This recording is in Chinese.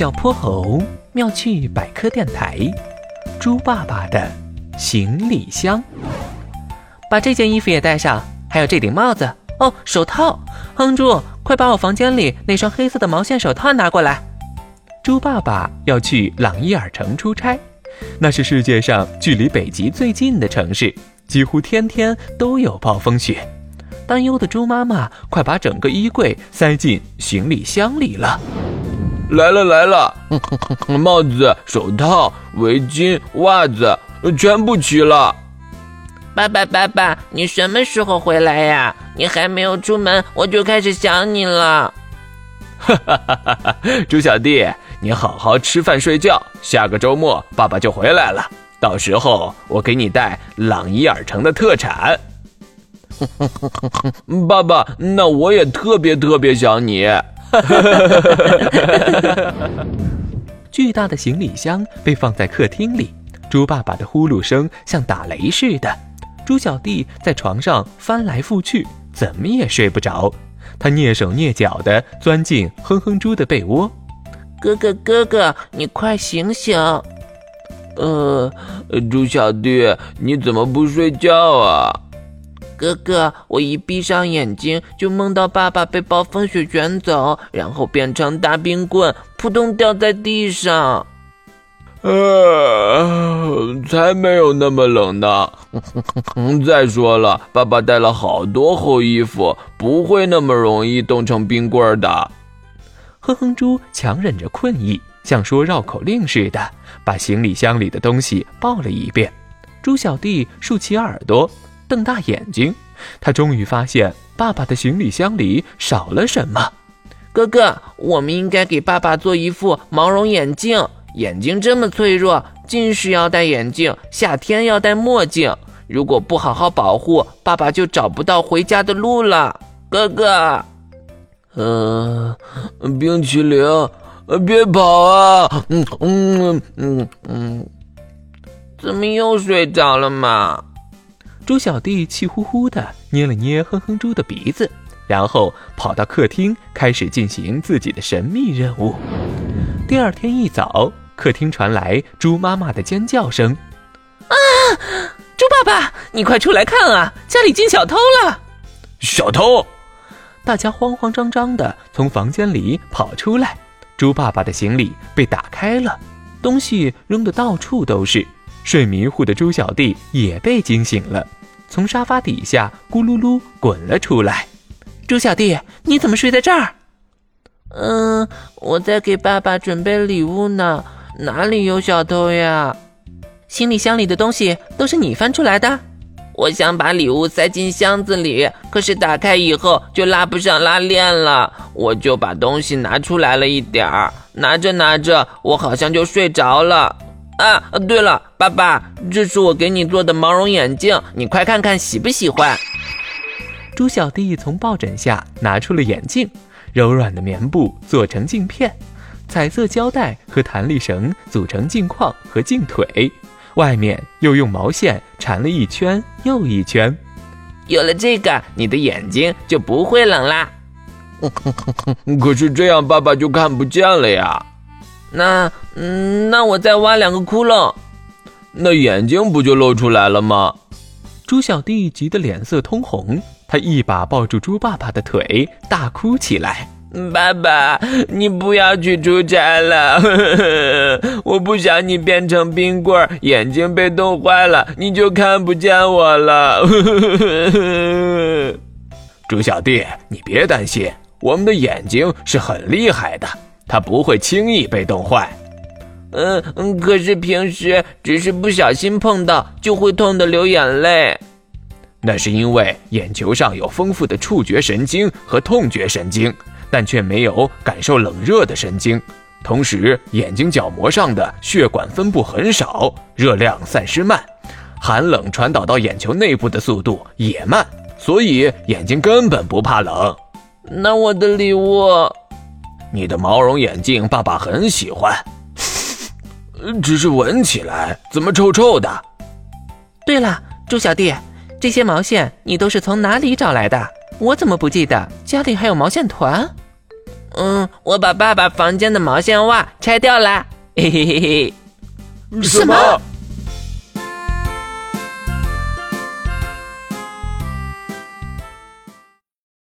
小泼猴妙趣百科电台，猪爸爸的行李箱。把这件衣服也带上，还有这顶帽子哦，手套。哼猪，快把我房间里那双黑色的毛线手套拿过来。猪爸爸要去朗伊尔城出差，那是世界上距离北极最近的城市，几乎天天都有暴风雪。担忧的猪妈妈快把整个衣柜塞进行李箱里了。来了来了，帽子、手套、围巾、袜子，全部齐了。爸爸爸爸，你什么时候回来呀？你还没有出门，我就开始想你了。哈哈哈哈哈！猪小弟，你好好吃饭睡觉，下个周末爸爸就回来了，到时候我给你带朗伊尔城的特产。爸爸，那我也特别特别想你。巨大的行李箱被放在客厅里，猪爸爸的呼噜声像打雷似的。猪小弟在床上翻来覆去，怎么也睡不着。他蹑手蹑脚地钻进哼哼猪的被窝。哥哥，哥哥，你快醒醒！呃，猪小弟，你怎么不睡觉啊？哥哥，我一闭上眼睛就梦到爸爸被暴风雪卷走，然后变成大冰棍，扑通掉在地上。呃，才没有那么冷呢。再说了，爸爸带了好多厚衣服，不会那么容易冻成冰棍的。哼哼猪强忍着困意，像说绕口令似的，把行李箱里的东西抱了一遍。猪小弟竖起耳朵。瞪大眼睛，他终于发现爸爸的行李箱里少了什么。哥哥，我们应该给爸爸做一副毛绒眼镜。眼睛这么脆弱，近视要戴眼镜，夏天要戴墨镜。如果不好好保护，爸爸就找不到回家的路了。哥哥，嗯，冰淇淋，别跑啊！嗯嗯嗯嗯，怎么又睡着了嘛？猪小弟气呼呼的捏了捏哼哼猪的鼻子，然后跑到客厅，开始进行自己的神秘任务。第二天一早，客厅传来猪妈妈的尖叫声：“啊，猪爸爸，你快出来看啊，家里进小偷了！”小偷！大家慌慌张张的从房间里跑出来。猪爸爸的行李被打开了，东西扔得到处都是。睡迷糊的猪小弟也被惊醒了。从沙发底下咕噜噜滚了出来，猪小弟，你怎么睡在这儿？嗯，我在给爸爸准备礼物呢，哪里有小偷呀？行李箱里的东西都是你翻出来的？我想把礼物塞进箱子里，可是打开以后就拉不上拉链了，我就把东西拿出来了一点儿，拿着拿着，我好像就睡着了。啊，对了，爸爸，这是我给你做的毛绒眼镜，你快看看喜不喜欢？猪小弟从抱枕下拿出了眼镜，柔软的棉布做成镜片，彩色胶带和弹力绳组成镜框和镜腿，外面又用毛线缠了一圈又一圈。有了这个，你的眼睛就不会冷啦。可是这样爸爸就看不见了呀。那，嗯，那我再挖两个窟窿，那眼睛不就露出来了吗？猪小弟急得脸色通红，他一把抱住猪爸爸的腿，大哭起来：“爸爸，你不要去出差了，我不想你变成冰棍，眼睛被冻坏了，你就看不见我了。”猪小弟，你别担心，我们的眼睛是很厉害的。它不会轻易被冻坏，嗯嗯，可是平时只是不小心碰到就会痛得流眼泪。那是因为眼球上有丰富的触觉神经和痛觉神经，但却没有感受冷热的神经。同时，眼睛角膜上的血管分布很少，热量散失慢，寒冷传导到眼球内部的速度也慢，所以眼睛根本不怕冷。那我的礼物？你的毛绒眼镜，爸爸很喜欢。只是闻起来怎么臭臭的？对了，猪小弟，这些毛线你都是从哪里找来的？我怎么不记得家里还有毛线团？嗯，我把爸爸房间的毛线袜拆掉了。嘿嘿嘿嘿。什么？